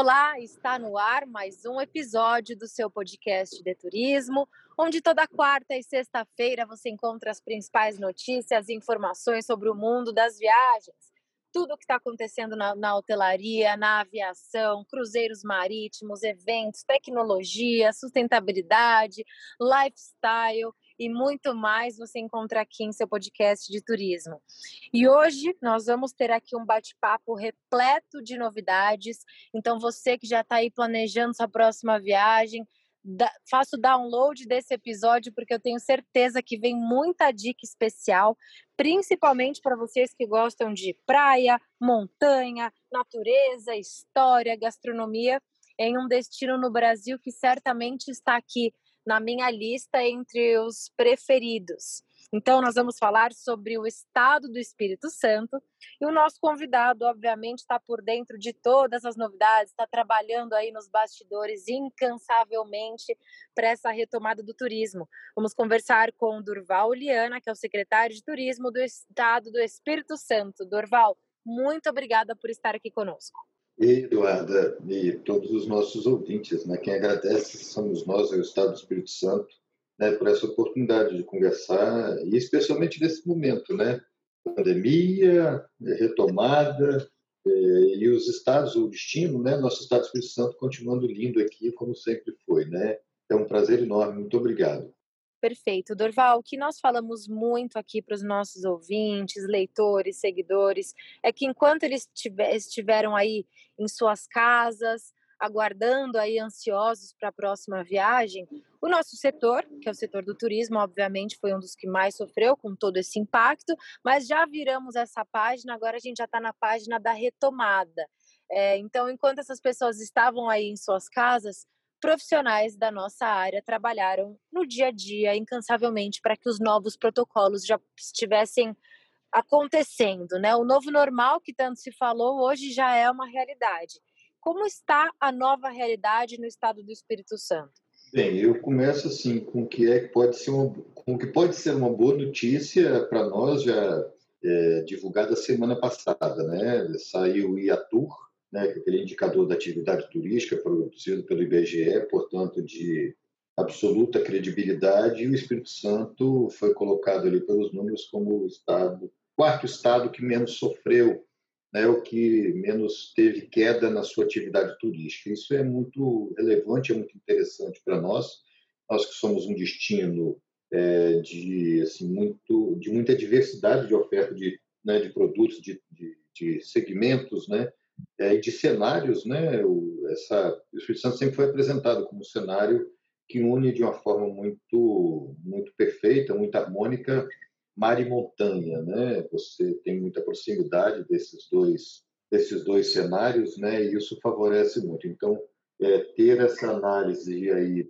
Olá, está no ar mais um episódio do seu podcast de turismo, onde toda quarta e sexta-feira você encontra as principais notícias e informações sobre o mundo das viagens. Tudo o que está acontecendo na, na hotelaria, na aviação, cruzeiros marítimos, eventos, tecnologia, sustentabilidade, lifestyle e muito mais você encontra aqui em seu podcast de turismo. E hoje nós vamos ter aqui um bate-papo repleto de novidades. Então, você que já está aí planejando sua próxima viagem, da, faço download desse episódio porque eu tenho certeza que vem muita dica especial, principalmente para vocês que gostam de praia, montanha, natureza, história, gastronomia, em um destino no Brasil que certamente está aqui na minha lista entre os preferidos. Então, nós vamos falar sobre o estado do Espírito Santo e o nosso convidado, obviamente, está por dentro de todas as novidades, está trabalhando aí nos bastidores incansavelmente para essa retomada do turismo. Vamos conversar com Durval Liana, que é o secretário de Turismo do estado do Espírito Santo. Durval, muito obrigada por estar aqui conosco. Eduarda, e todos os nossos ouvintes, né? Quem agradece somos nós, é o Estado do Espírito Santo, né, por essa oportunidade de conversar, e especialmente nesse momento, né? Pandemia, retomada, é, e os estados, o destino, né? Nosso Estado do Espírito Santo continuando lindo aqui, como sempre foi, né? É um prazer enorme, muito obrigado. Perfeito. Dorval, o que nós falamos muito aqui para os nossos ouvintes, leitores, seguidores, é que enquanto eles estiveram aí em suas casas, aguardando aí ansiosos para a próxima viagem, o nosso setor, que é o setor do turismo, obviamente foi um dos que mais sofreu com todo esse impacto, mas já viramos essa página, agora a gente já está na página da retomada. É, então, enquanto essas pessoas estavam aí em suas casas, profissionais da nossa área trabalharam no dia a dia incansavelmente para que os novos protocolos já estivessem acontecendo, né? O novo normal que tanto se falou hoje já é uma realidade. Como está a nova realidade no estado do Espírito Santo? Bem, eu começo assim com o que é que pode ser uma, com que pode ser uma boa notícia para nós já é, divulgada semana passada, né? Saiu o IATUR, né, aquele indicador da atividade turística produzido pelo IBGE, portanto, de absoluta credibilidade, e o Espírito Santo foi colocado ali pelos números como o estado, quarto estado que menos sofreu, né, o que menos teve queda na sua atividade turística. Isso é muito relevante, é muito interessante para nós, nós que somos um destino é, de assim muito de muita diversidade de oferta de, né, de produtos, de, de, de segmentos, né, é, de cenários, né? O, essa, o Espírito Santo sempre foi apresentado como um cenário que une de uma forma muito, muito perfeita, muito harmônica, mar e montanha, né? Você tem muita proximidade desses dois, desses dois cenários, né? E isso favorece muito. Então, é, ter essa análise aí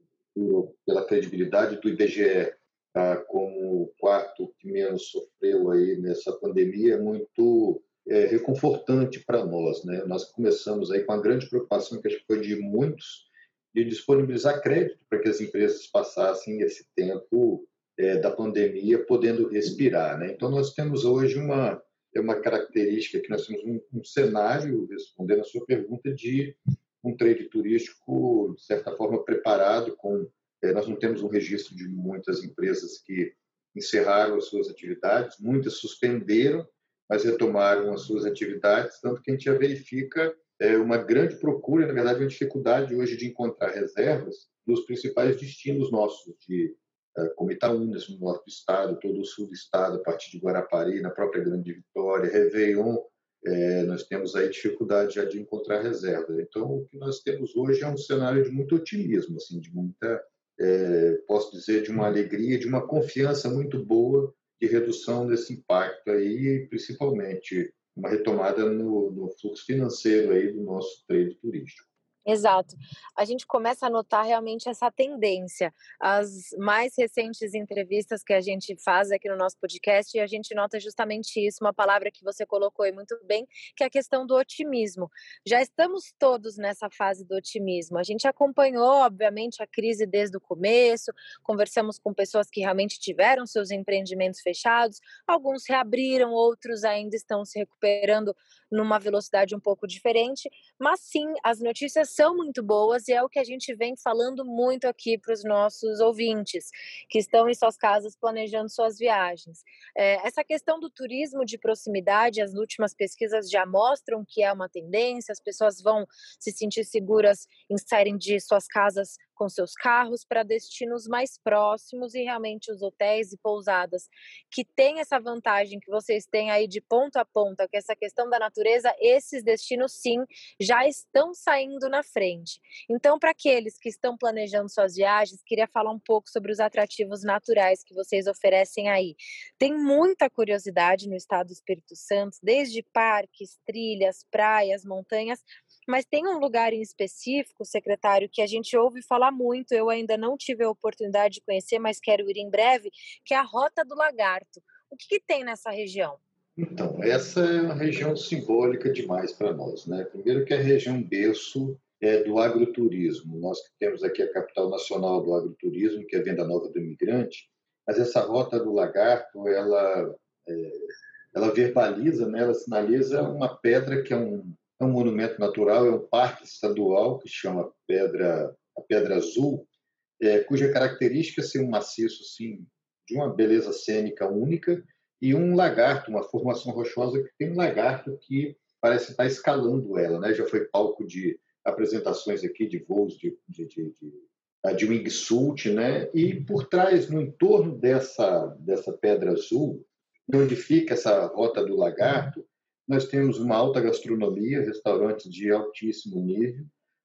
pela credibilidade do IBGE tá, como o quarto que menos sofreu aí nessa pandemia é muito é, reconfortante para nós. Né? Nós começamos aí com a grande preocupação, que acho que foi de muitos, de disponibilizar crédito para que as empresas passassem esse tempo é, da pandemia podendo respirar. Né? Então, nós temos hoje uma, é uma característica que nós temos um, um cenário, respondendo a sua pergunta, de um trade turístico, de certa forma, preparado com... É, nós não temos um registro de muitas empresas que encerraram as suas atividades, muitas suspenderam, mas retomaram as suas atividades, tanto que a gente já verifica é, uma grande procura, na verdade, uma dificuldade hoje de encontrar reservas nos principais destinos nossos, de, é, como Itaúnas, no norte do estado, todo o sul do estado, a partir de Guarapari, na própria Grande Vitória, Réveillon, é, nós temos aí dificuldade já de encontrar reservas. Então, o que nós temos hoje é um cenário de muito otimismo, assim, de muita, é, posso dizer, de uma alegria, de uma confiança muito boa de redução desse impacto aí, principalmente uma retomada no, no, fluxo financeiro aí do nosso trade turístico. Exato. A gente começa a notar realmente essa tendência. As mais recentes entrevistas que a gente faz aqui no nosso podcast, a gente nota justamente isso, uma palavra que você colocou aí muito bem, que é a questão do otimismo. Já estamos todos nessa fase do otimismo. A gente acompanhou, obviamente, a crise desde o começo, conversamos com pessoas que realmente tiveram seus empreendimentos fechados, alguns reabriram, outros ainda estão se recuperando numa velocidade um pouco diferente, mas sim, as notícias são muito boas e é o que a gente vem falando muito aqui para os nossos ouvintes que estão em suas casas planejando suas viagens. É, essa questão do turismo de proximidade, as últimas pesquisas já mostram que é uma tendência, as pessoas vão se sentir seguras em saírem de suas casas com seus carros para destinos mais próximos e realmente os hotéis e pousadas que têm essa vantagem que vocês têm aí de ponta a ponta, que essa questão da natureza, esses destinos sim já estão saindo na frente. Então, para aqueles que estão planejando suas viagens, queria falar um pouco sobre os atrativos naturais que vocês oferecem aí. Tem muita curiosidade no estado do Espírito Santo, desde parques, trilhas, praias, montanhas, mas tem um lugar em específico, secretário, que a gente ouve falar muito, eu ainda não tive a oportunidade de conhecer, mas quero ir em breve, que é a Rota do Lagarto. O que, que tem nessa região? Então, essa é uma região simbólica demais para nós. Né? Primeiro que é a região berço é, do agroturismo. Nós temos aqui a capital nacional do agroturismo, que é a Venda Nova do Imigrante, mas essa Rota do Lagarto, ela, é, ela verbaliza, né? ela sinaliza uma pedra que é um é um monumento natural, é um parque estadual que chama Pedra, a Pedra Azul, é, cuja característica é ser um maciço assim, de uma beleza cênica única e um lagarto, uma formação rochosa que tem um lagarto que parece estar escalando ela, né? Já foi palco de apresentações aqui de voos de, de, de, de, ah, de wingsuit, né? E por trás, no entorno dessa, dessa pedra azul, onde fica essa rota do lagarto, nós temos uma alta gastronomia, restaurantes de altíssimo nível,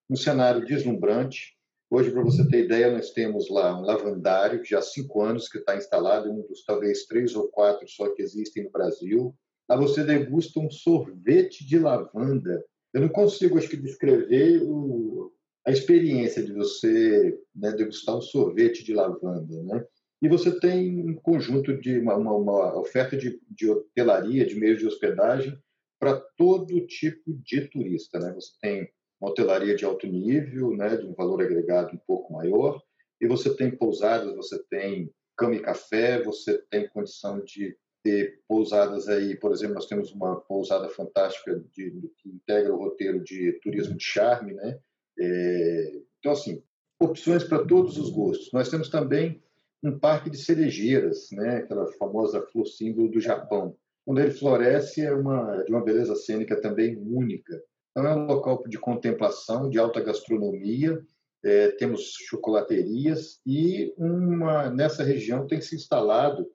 um cenário deslumbrante. Hoje, para você ter ideia, nós temos lá um lavandário, que já há cinco anos que está instalado, um dos talvez três ou quatro só que existem no Brasil. Lá você degusta um sorvete de lavanda. Eu não consigo, acho que, descrever o, a experiência de você né, degustar um sorvete de lavanda, né? E você tem um conjunto de uma, uma, uma oferta de, de hotelaria, de meios de hospedagem para todo tipo de turista. Né? Você tem uma hotelaria de alto nível, né, de um valor agregado um pouco maior, e você tem pousadas, você tem cama e café, você tem condição de ter pousadas aí, por exemplo, nós temos uma pousada fantástica de, que integra o roteiro de turismo de charme, né? É, então, assim, opções para todos os gostos. Nós temos também um parque de cerejeiras, né? Aquela famosa flor símbolo do Japão quando ele floresce, é uma, de uma beleza cênica também única. Então, é um local de contemplação, de alta gastronomia, é, temos chocolaterias e uma, nessa região tem se instalado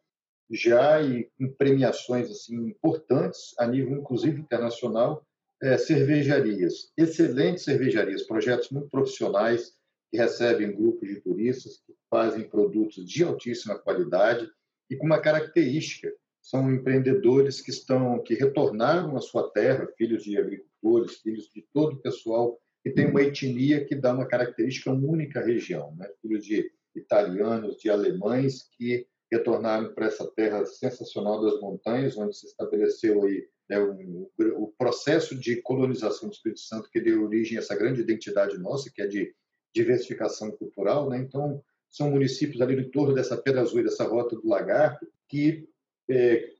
já e em premiações assim importantes a nível inclusive internacional é, cervejarias excelentes cervejarias projetos muito profissionais que recebem grupos de turistas que fazem produtos de altíssima qualidade e com uma característica são empreendedores que estão que retornaram à sua terra, filhos de agricultores, filhos de todo o pessoal que tem uma etnia que dá uma característica única à região, né? Filhos de italianos, de alemães que retornaram para essa terra sensacional das montanhas, onde se estabeleceu aí né, um, o processo de colonização do Espírito Santo que deu origem a essa grande identidade nossa, que é de diversificação cultural, né? Então são municípios ali no torno dessa Pedra Azul, dessa Rota do Lagarto, que é,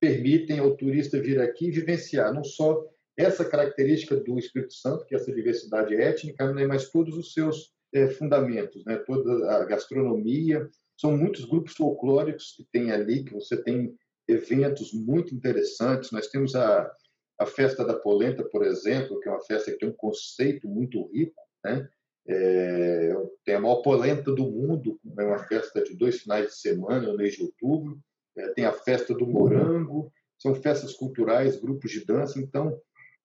permitem ao turista vir aqui e vivenciar não só essa característica do Espírito Santo, que é essa diversidade étnica, né, mas todos os seus é, fundamentos, né, toda a gastronomia. São muitos grupos folclóricos que tem ali, que você tem eventos muito interessantes. Nós temos a, a Festa da Polenta, por exemplo, que é uma festa que tem um conceito muito rico, né? É, tem a maior polenta do mundo, é uma festa de dois finais de semana, no mês de outubro tem a festa do morango, são festas culturais, grupos de dança. Então,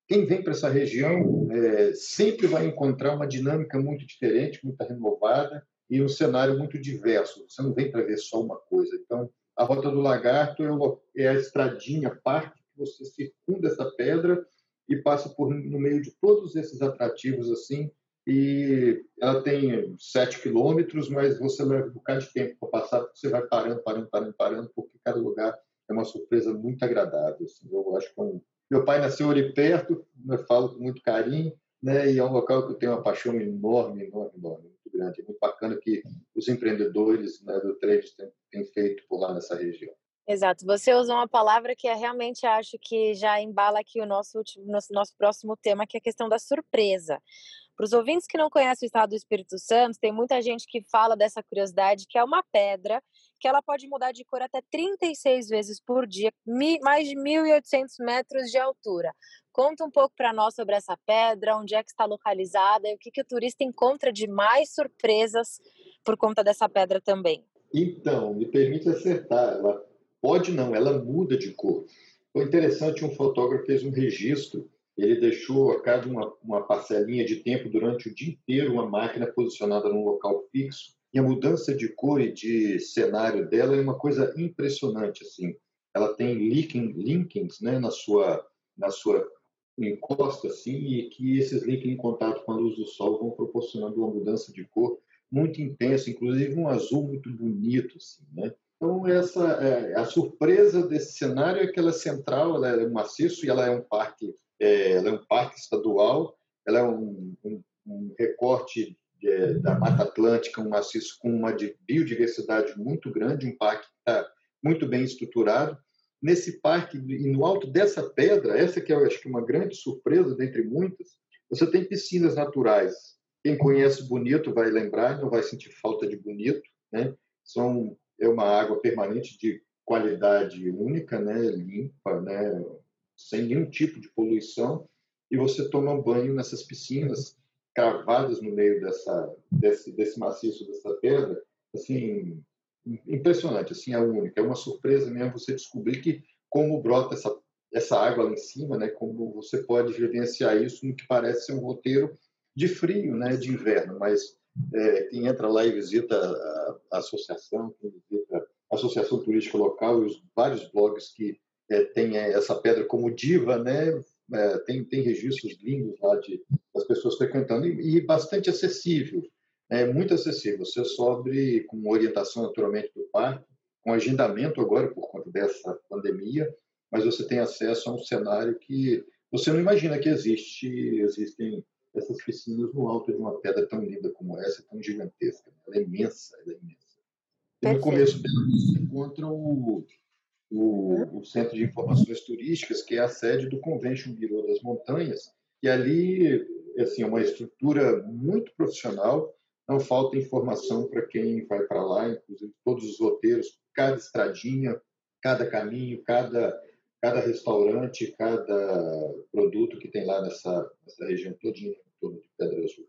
quem vem para essa região é, sempre vai encontrar uma dinâmica muito diferente, muito renovada e um cenário muito diverso. Você não vem para ver só uma coisa. Então, a Rota do Lagarto é, é a estradinha, parte que você circunda essa pedra e passa por no meio de todos esses atrativos assim e ela tem sete quilômetros, mas você leva um bocado de tempo para passar, porque você vai parando, parando, parando, parando, porque cada lugar é uma surpresa muito agradável. Assim. Eu acho que é um... meu pai nasceu ali perto, eu falo com muito carinho, né? E é um local que eu tenho uma paixão enorme, enorme, enorme, muito grande. É muito bacana que os empreendedores né, do trade têm, têm feito por lá nessa região. Exato. Você usou uma palavra que eu realmente acho que já embala aqui o nosso, nosso, nosso próximo tema, que é a questão da surpresa. Para os ouvintes que não conhecem o estado do Espírito Santo, tem muita gente que fala dessa curiosidade, que é uma pedra que ela pode mudar de cor até 36 vezes por dia, mais de 1.800 metros de altura. Conta um pouco para nós sobre essa pedra, onde é que está localizada e o que, que o turista encontra de mais surpresas por conta dessa pedra também. Então, me permite acertar. Ela pode não, ela muda de cor. Foi interessante, um fotógrafo fez um registro ele deixou a cada uma, uma parcelinha de tempo durante o dia inteiro uma máquina posicionada num local fixo e a mudança de cor e de cenário dela é uma coisa impressionante assim. Ela tem linking, linkings né na sua na sua encosta assim e que esses links em contato com a luz do sol vão proporcionando uma mudança de cor muito intensa inclusive um azul muito bonito assim né. Então essa é, a surpresa desse cenário é que ela é central ela é um maciço e ela é um parque ela é um parque estadual, ela é um, um, um recorte de, da Mata Atlântica, um maciço com uma biodiversidade muito grande, um parque que está muito bem estruturado. Nesse parque, e no alto dessa pedra, essa que eu acho que é uma grande surpresa dentre muitas, você tem piscinas naturais. Quem conhece Bonito vai lembrar, não vai sentir falta de Bonito, né? São é uma água permanente de qualidade única, né, limpa, né, sem nenhum tipo de poluição, e você toma banho nessas piscinas cravadas no meio dessa, desse, desse maciço, dessa pedra, assim, impressionante, assim, é única. É uma surpresa mesmo você descobrir que como brota essa, essa água lá em cima, né, como você pode vivenciar isso no que parece ser um roteiro de frio, né, de inverno, mas é, quem entra lá e visita a, a associação, quem visita a associação turística local e os vários blogs que é, tem é, essa pedra como diva, né? É, tem, tem registros lindos lá de das pessoas frequentando e, e bastante acessível, é muito acessível. Você sobe com orientação naturalmente do parque, com agendamento agora por conta dessa pandemia, mas você tem acesso a um cenário que você não imagina que existe, existem essas piscinas no alto de uma pedra tão linda como essa, tão gigantesca. Ela é imensa, ela é imensa. E no começo dela você encontra o, o, o, Centro de Informações Turísticas, que é a sede do Convention Bureau das Montanhas, e ali assim, é uma estrutura muito profissional, não falta informação para quem vai para lá, inclusive todos os roteiros, cada estradinha, cada caminho, cada, cada restaurante, cada produto que tem lá nessa, nessa região todinha em torno de Pedra Azul.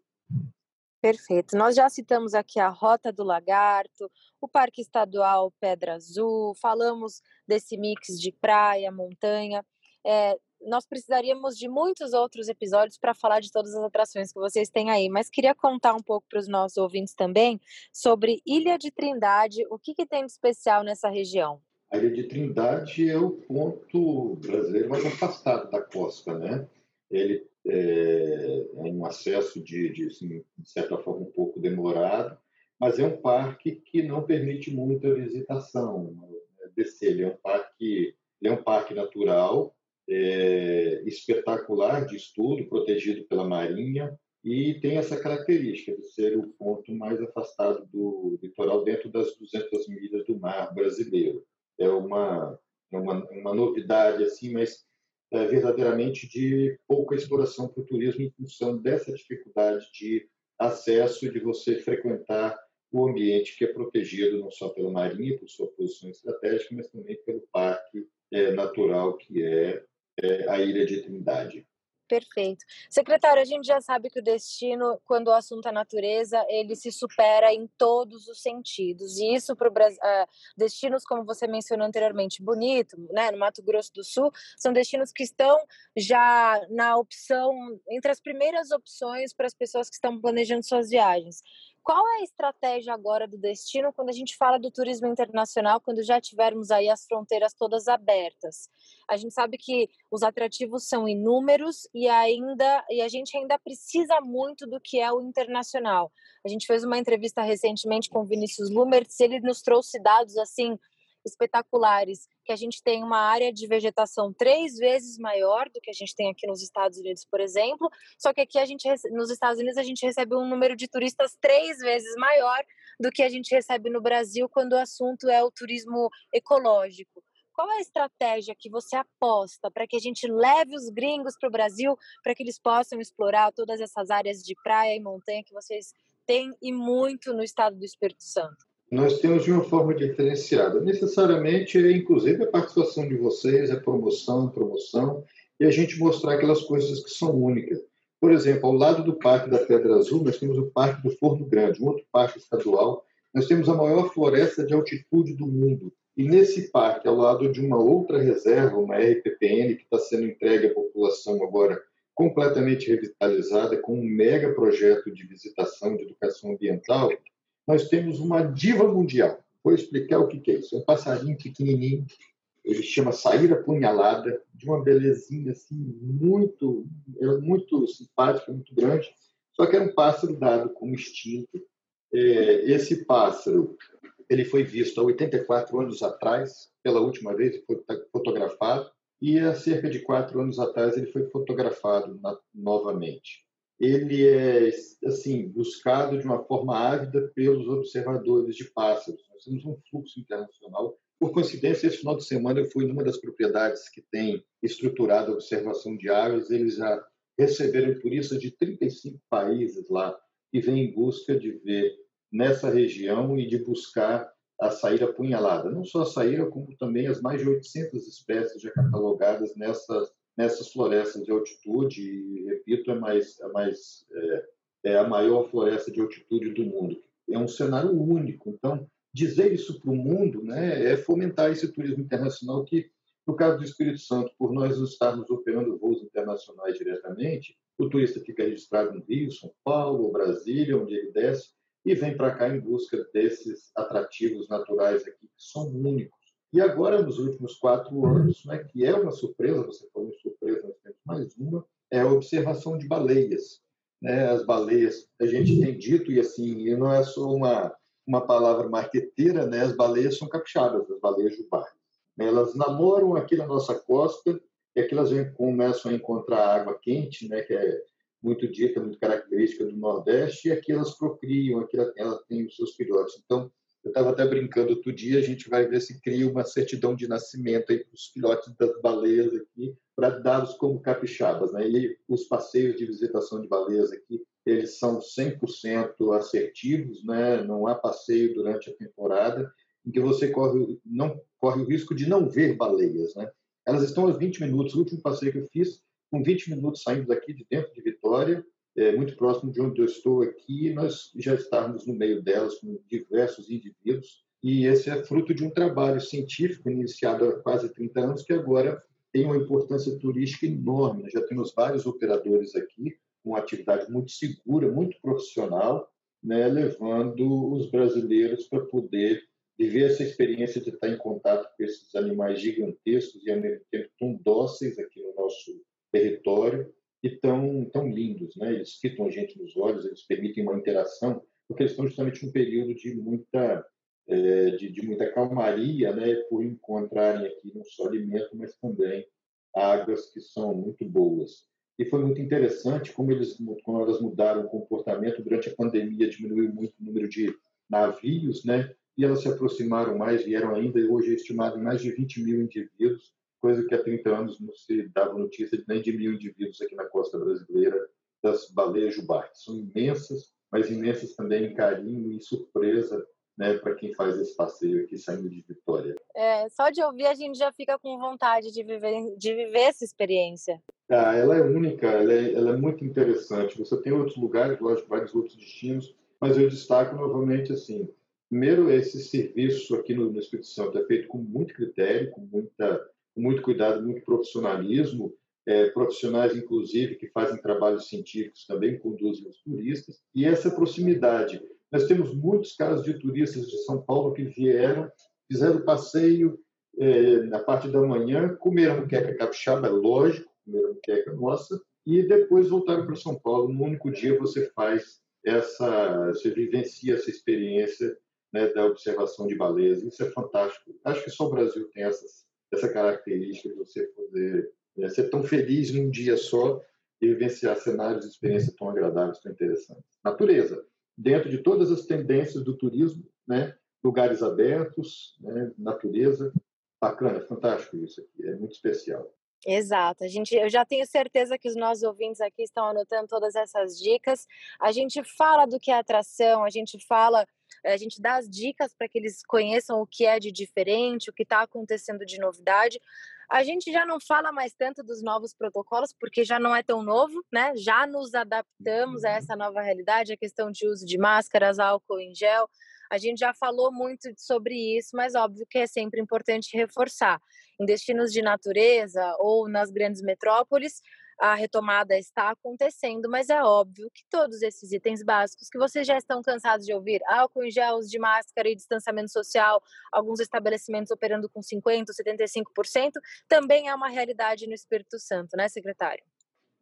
Perfeito. Nós já citamos aqui a Rota do Lagarto, o Parque Estadual Pedra Azul, falamos desse mix de praia, montanha. É, nós precisaríamos de muitos outros episódios para falar de todas as atrações que vocês têm aí, mas queria contar um pouco para os nossos ouvintes também sobre Ilha de Trindade, o que, que tem de especial nessa região? A Ilha de Trindade é o ponto brasileiro mais afastado da costa, né? Ele é, é um acesso de, de, assim, de certa forma, um pouco demorado, mas é um parque que não permite muita visitação. Né, descer, ele é um parque, é um parque natural, é, espetacular de estudo, protegido pela Marinha, e tem essa característica de ser o ponto mais afastado do litoral dentro das 200 milhas do mar brasileiro. É uma, é uma, uma novidade, assim, mas verdadeiramente de pouca exploração para o turismo em função dessa dificuldade de acesso de você frequentar o ambiente que é protegido não só pela Marinha, por sua posição estratégica, mas também pelo parque é, natural que é, é a Ilha de Trindade. Perfeito. Secretário, a gente já sabe que o destino, quando o assunto é natureza, ele se supera em todos os sentidos. E isso para uh, é, destinos, como você mencionou anteriormente, bonito, né, no Mato Grosso do Sul, são destinos que estão já na opção, entre as primeiras opções para as pessoas que estão planejando suas viagens. Qual é a estratégia agora do destino quando a gente fala do turismo internacional, quando já tivermos aí as fronteiras todas abertas? A gente sabe que os atrativos são inúmeros e ainda e a gente ainda precisa muito do que é o internacional. A gente fez uma entrevista recentemente com o Vinícius Lumertz, ele nos trouxe dados assim espetaculares, que a gente tem uma área de vegetação três vezes maior do que a gente tem aqui nos Estados Unidos, por exemplo, só que aqui a gente nos Estados Unidos a gente recebe um número de turistas três vezes maior do que a gente recebe no Brasil quando o assunto é o turismo ecológico. Qual é a estratégia que você aposta para que a gente leve os gringos para o Brasil, para que eles possam explorar todas essas áreas de praia e montanha que vocês têm e muito no estado do Espírito Santo? Nós temos de uma forma diferenciada. Necessariamente, é, inclusive, a participação de vocês, a promoção, promoção, e a gente mostrar aquelas coisas que são únicas. Por exemplo, ao lado do Parque da Pedra Azul, nós temos o Parque do Forno Grande, um outro parque estadual. Nós temos a maior floresta de altitude do mundo. E nesse parque, ao lado de uma outra reserva, uma RPPN, que está sendo entregue à população agora completamente revitalizada, com um mega projeto de visitação de educação ambiental, nós temos uma diva mundial. Vou explicar o que é isso. É um passarinho pequenininho, ele chama Saíra Punhalada, de uma belezinha assim, muito, é muito simpática, muito grande, só que era um pássaro dado como extinto. É, esse pássaro ele foi visto há 84 anos atrás, pela última vez, foi fotografado, e há cerca de quatro anos atrás ele foi fotografado novamente ele é assim buscado de uma forma ávida pelos observadores de pássaros. Nós temos um fluxo internacional. Por coincidência, esse final de semana eu fui numa das propriedades que tem estruturado a observação de aves. Eles já receberam turistas de 35 países lá que vêm em busca de ver nessa região e de buscar a saíra punhalada. Não só a saíra, como também as mais de 800 espécies já catalogadas nessas nessas florestas de altitude, e, repito, é, mais, é, mais, é, é a maior floresta de altitude do mundo. É um cenário único. Então, dizer isso para o mundo né, é fomentar esse turismo internacional que, no caso do Espírito Santo, por nós estarmos operando voos internacionais diretamente, o turista fica registrado no Rio, São Paulo, Brasília, onde ele desce, e vem para cá em busca desses atrativos naturais aqui que são únicos. E agora, nos últimos quatro anos, né, que é uma surpresa, você falou em surpresa, nós temos mais uma, é a observação de baleias. Né? As baleias, a gente tem dito, e assim, não é só uma, uma palavra marqueteira, né? as baleias são capixabas, as baleias jubá. Elas namoram aqui na nossa costa, e aqui elas começam a encontrar água quente, né? que é muito dita, muito característica do Nordeste, e aqui elas procriam, aqui ela, ela tem os seus filhotes. Então, eu estava até brincando outro dia, a gente vai ver se cria uma certidão de nascimento para os filhotes das baleias aqui, para dá-los como capixabas. Né? E os passeios de visitação de baleias aqui, eles são 100% assertivos, né? não há passeio durante a temporada em que você corre, não, corre o risco de não ver baleias. Né? Elas estão aos 20 minutos, o último passeio que eu fiz, com 20 minutos saindo daqui de dentro de Vitória, é, muito próximo de onde eu estou aqui, nós já estávamos no meio delas com diversos indivíduos, e esse é fruto de um trabalho científico iniciado há quase 30 anos, que agora tem uma importância turística enorme. Nós já temos vários operadores aqui, com atividade muito segura, muito profissional, né, levando os brasileiros para poder viver essa experiência de estar em contato com esses animais gigantescos e ao mesmo tempo tão dóceis aqui no nosso território e tão, tão lindos. Né? Eles fitam a gente nos olhos, eles permitem uma interação, porque eles estão justamente num período de muita, é, de, de, muita calmaria, né? por encontrarem aqui não só alimento, mas também águas que são muito boas. E foi muito interessante como, eles, como elas mudaram o comportamento durante a pandemia, diminuiu muito o número de navios, né? e elas se aproximaram mais, vieram ainda, e hoje é estimado em mais de 20 mil indivíduos, coisa que há 30 anos não se dava notícia nem de mil indivíduos aqui na costa brasileira das baleias jubarte. São imensas, mas imensas também em carinho e surpresa né, para quem faz esse passeio aqui saindo de Vitória. É, só de ouvir a gente já fica com vontade de viver, de viver essa experiência. Ah, ela é única, ela é, ela é muito interessante. Você tem outros lugares, lógico, vários outros destinos, mas eu destaco novamente assim. Primeiro, esse serviço aqui no, no Espírito Santo é feito com muito critério, com muita com muito cuidado, muito profissionalismo, é, profissionais, inclusive, que fazem trabalhos científicos também conduzem os turistas, e essa proximidade. nós temos muitos casos de turistas de São Paulo que vieram, fizeram passeio é, na parte da manhã, comeram muqueca capixaba, é lógico, comeram muqueca nossa, e depois voltaram para São Paulo. No único dia você faz essa, você vivencia essa experiência né, da observação de baleias. Isso é fantástico. Acho que só o Brasil tem essas, essa característica de você poder é, ser tão feliz num dia só e vivenciar cenários e experiências tão agradáveis, tão interessantes. Natureza, dentro de todas as tendências do turismo, né, lugares abertos, né, natureza, bacana, fantástico isso aqui, é muito especial. Exato. A gente, eu já tenho certeza que os nossos ouvintes aqui estão anotando todas essas dicas. A gente fala do que é atração, a gente fala, a gente dá as dicas para que eles conheçam o que é de diferente, o que está acontecendo de novidade. A gente já não fala mais tanto dos novos protocolos, porque já não é tão novo, né? Já nos adaptamos a uhum. essa nova realidade, a questão de uso de máscaras, álcool em gel. A gente já falou muito sobre isso, mas óbvio que é sempre importante reforçar. Em destinos de natureza ou nas grandes metrópoles, a retomada está acontecendo, mas é óbvio que todos esses itens básicos que vocês já estão cansados de ouvir, álcool em gel, de máscara e distanciamento social, alguns estabelecimentos operando com 50%, 75%, também é uma realidade no Espírito Santo, né, secretário?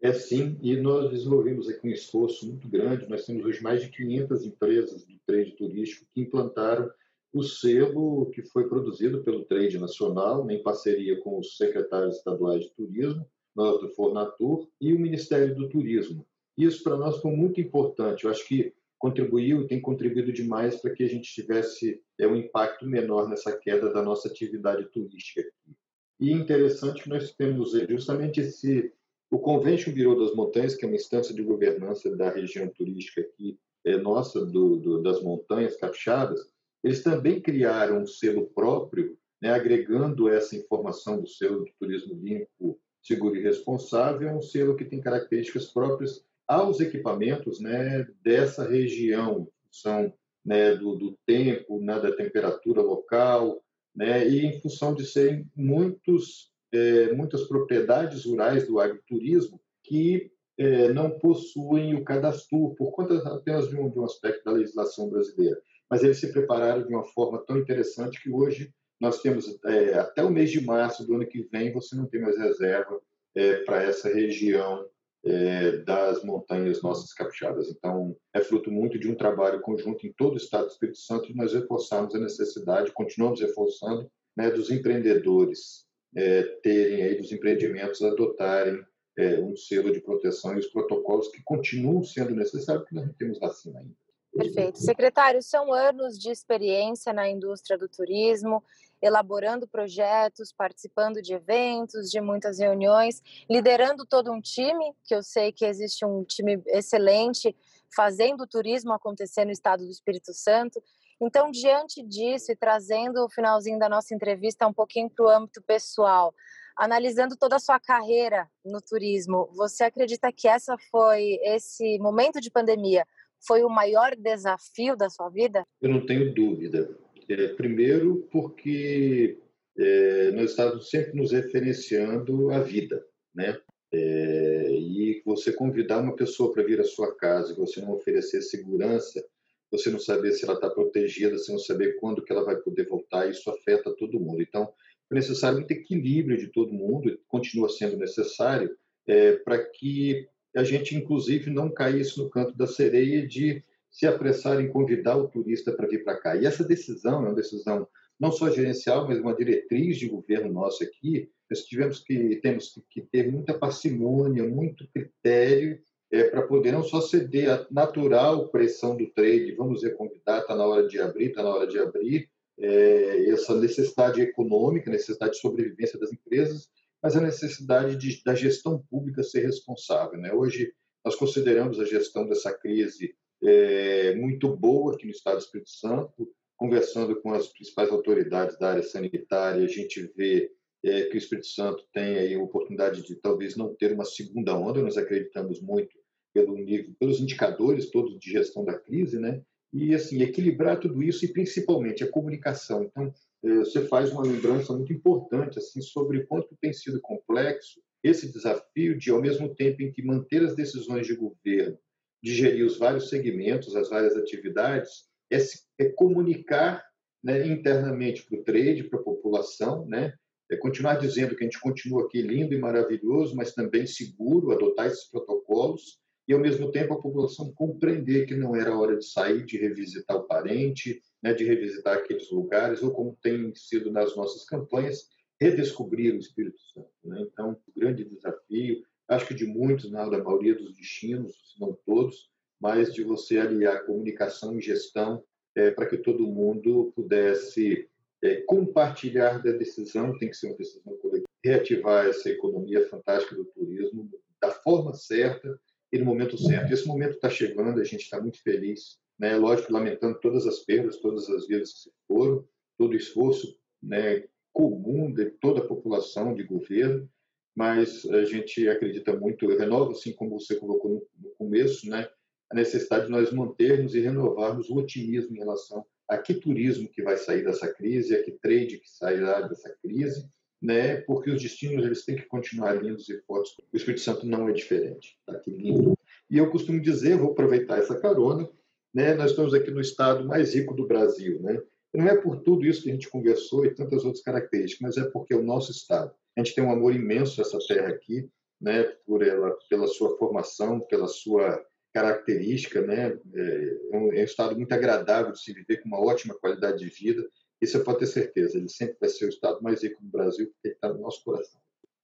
É sim, e nós desenvolvemos aqui um esforço muito grande. Nós temos hoje mais de 500 empresas do trade turístico que implantaram o selo que foi produzido pelo Trade Nacional, em parceria com os secretários estaduais de turismo, do Fornatur, e o Ministério do Turismo. Isso para nós foi muito importante. Eu acho que contribuiu e tem contribuído demais para que a gente tivesse é, um impacto menor nessa queda da nossa atividade turística aqui. E interessante que nós temos justamente esse o Convention Bureau das Montanhas, que é uma instância de governança da região turística aqui, é nossa, do, do, das montanhas capixabas, eles também criaram um selo próprio, né, agregando essa informação do selo do turismo limpo, seguro e responsável, um selo que tem características próprias aos equipamentos né, dessa região, são né, do, do tempo, né, da temperatura local, né, e em função de serem muitos é, muitas propriedades rurais do agroturismo que é, não possuem o cadastro, por conta apenas de um, de um aspecto da legislação brasileira. Mas eles se prepararam de uma forma tão interessante que hoje nós temos, é, até o mês de março do ano que vem, você não tem mais reserva é, para essa região é, das montanhas nossas capixadas. Então, é fruto muito de um trabalho conjunto em todo o estado do Espírito Santo e nós reforçamos a necessidade, continuamos reforçando, né, dos empreendedores é, terem aí dos empreendimentos adotarem é, um selo de proteção e os protocolos que continuam sendo necessários, porque nós não temos vacina ainda. Perfeito. Secretário, são anos de experiência na indústria do turismo, elaborando projetos, participando de eventos, de muitas reuniões, liderando todo um time, que eu sei que existe um time excelente fazendo o turismo acontecer no estado do Espírito Santo. Então, diante disso e trazendo o finalzinho da nossa entrevista um pouquinho para o âmbito pessoal, analisando toda a sua carreira no turismo, você acredita que essa foi esse momento de pandemia foi o maior desafio da sua vida? Eu não tenho dúvida. É, primeiro, porque é, nós estávamos sempre nos referenciando à vida, né? É, e você convidar uma pessoa para vir à sua casa e você não oferecer segurança você não saber se ela está protegida, você não saber quando que ela vai poder voltar, isso afeta todo mundo. Então, é necessário muito equilíbrio de todo mundo, continua sendo necessário, é, para que a gente, inclusive, não caísse no canto da sereia de se apressar em convidar o turista para vir para cá. E essa decisão é uma decisão não só gerencial, mas uma diretriz de governo nosso aqui. Nós tivemos que temos que ter muita parcimônia, muito critério é, para poder não só ceder a natural pressão do trade, vamos reconvidar, está na hora de abrir, está na hora de abrir, é, essa necessidade econômica, necessidade de sobrevivência das empresas, mas a necessidade de, da gestão pública ser responsável. Né? Hoje, nós consideramos a gestão dessa crise é, muito boa aqui no Estado do Espírito Santo, conversando com as principais autoridades da área sanitária, a gente vê é, que o Espírito Santo tem aí a oportunidade de talvez não ter uma segunda onda, nós acreditamos muito pelo nível, pelos indicadores todos de gestão da crise, né? E assim equilibrar tudo isso e principalmente a comunicação. Então você faz uma lembrança muito importante assim sobre quanto tem sido complexo esse desafio de ao mesmo tempo em que manter as decisões de governo de gerir os vários segmentos, as várias atividades, é, é comunicar né, internamente para o trade, para a população, né, é continuar dizendo que a gente continua aqui lindo e maravilhoso, mas também seguro, adotar esses protocolos e, ao mesmo tempo, a população compreender que não era hora de sair, de revisitar o parente, né, de revisitar aqueles lugares, ou como tem sido nas nossas campanhas, redescobrir o Espírito Santo. Né? Então, o grande desafio, acho que de muitos, não, da maioria dos destinos, se não todos, mas de você aliar comunicação e gestão é, para que todo mundo pudesse é, compartilhar da decisão, tem que ser uma decisão coletiva, reativar essa economia fantástica do turismo da forma certa e no momento certo. Esse momento está chegando, a gente está muito feliz, né? lógico, lamentando todas as perdas, todas as vidas que se foram, todo o esforço né, comum de toda a população de governo, mas a gente acredita muito, eu renovo, assim como você colocou no, começo, né, a necessidade de nós mantermos e renovarmos o otimismo em relação a que turismo que vai sair dessa crise, a que trade que sairá dessa crise, né? Porque os destinos eles têm que continuar lindos e fortes. O Espírito Santo não é diferente, tá aqui lindo. E eu costumo dizer, vou aproveitar essa carona, né? Nós estamos aqui no estado mais rico do Brasil, né? não é por tudo isso que a gente conversou e tantas outras características, mas é porque é o nosso estado. A gente tem um amor imenso a essa terra aqui, né? Por ela, pela sua formação, pela sua característica, né? É, é um, é um estado muito agradável de se viver, com uma ótima qualidade de vida. Isso pode ter certeza. Ele sempre vai ser o estado mais rico do Brasil, porque ele está no nosso coração.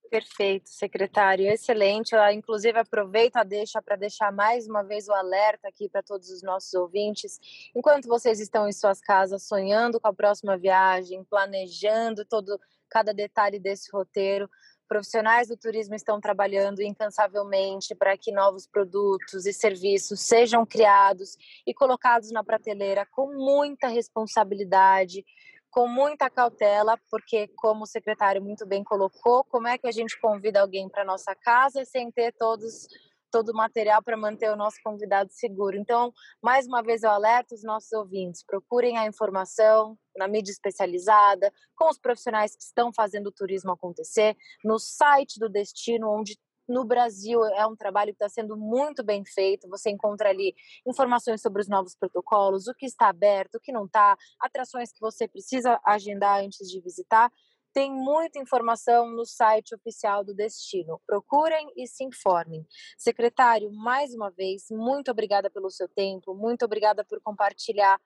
Perfeito, secretário, excelente. Eu, inclusive, aproveito a deixa para deixar mais uma vez o alerta aqui para todos os nossos ouvintes. Enquanto vocês estão em suas casas sonhando com a próxima viagem, planejando todo cada detalhe desse roteiro, profissionais do turismo estão trabalhando incansavelmente para que novos produtos e serviços sejam criados e colocados na prateleira com muita responsabilidade, com muita cautela, porque, como o secretário muito bem colocou, como é que a gente convida alguém para nossa casa sem ter todos todo o material para manter o nosso convidado seguro. Então, mais uma vez eu alerto os nossos ouvintes, procurem a informação na mídia especializada, com os profissionais que estão fazendo o turismo acontecer, no site do destino, onde no Brasil é um trabalho que está sendo muito bem feito. Você encontra ali informações sobre os novos protocolos, o que está aberto, o que não está, atrações que você precisa agendar antes de visitar. Tem muita informação no site oficial do Destino. Procurem e se informem. Secretário, mais uma vez, muito obrigada pelo seu tempo, muito obrigada por compartilhar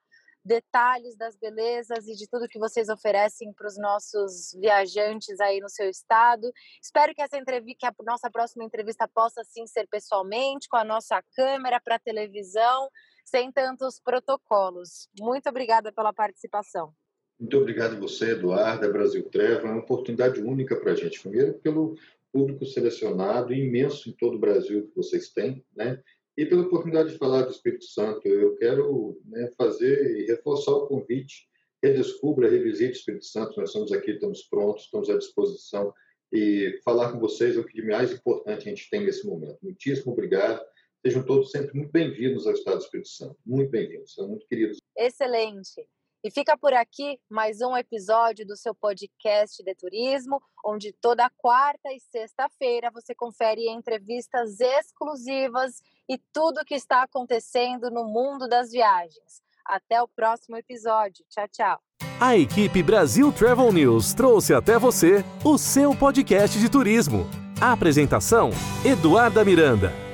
detalhes das belezas e de tudo que vocês oferecem para os nossos viajantes aí no seu estado. Espero que essa entrevista, que a nossa próxima entrevista possa sim ser pessoalmente, com a nossa câmera para televisão, sem tantos protocolos. Muito obrigada pela participação. Muito obrigado você, Eduardo, Brasil Treva. É uma oportunidade única para a gente. Primeiro, pelo público selecionado imenso em todo o Brasil que vocês têm, né? E pela oportunidade de falar do Espírito Santo. Eu quero né, fazer e reforçar o convite. Redescubra, revisite o Espírito Santo. Nós estamos aqui, estamos prontos, estamos à disposição. E falar com vocês é o que de mais importante a gente tem nesse momento. Muitíssimo obrigado. Sejam todos sempre muito bem-vindos ao Estado do Espírito Santo. Muito bem-vindos. São muito queridos. Excelente. E fica por aqui mais um episódio do seu podcast de turismo, onde toda quarta e sexta-feira você confere entrevistas exclusivas e tudo o que está acontecendo no mundo das viagens. Até o próximo episódio. Tchau, tchau. A equipe Brasil Travel News trouxe até você o seu podcast de turismo. A apresentação: Eduarda Miranda.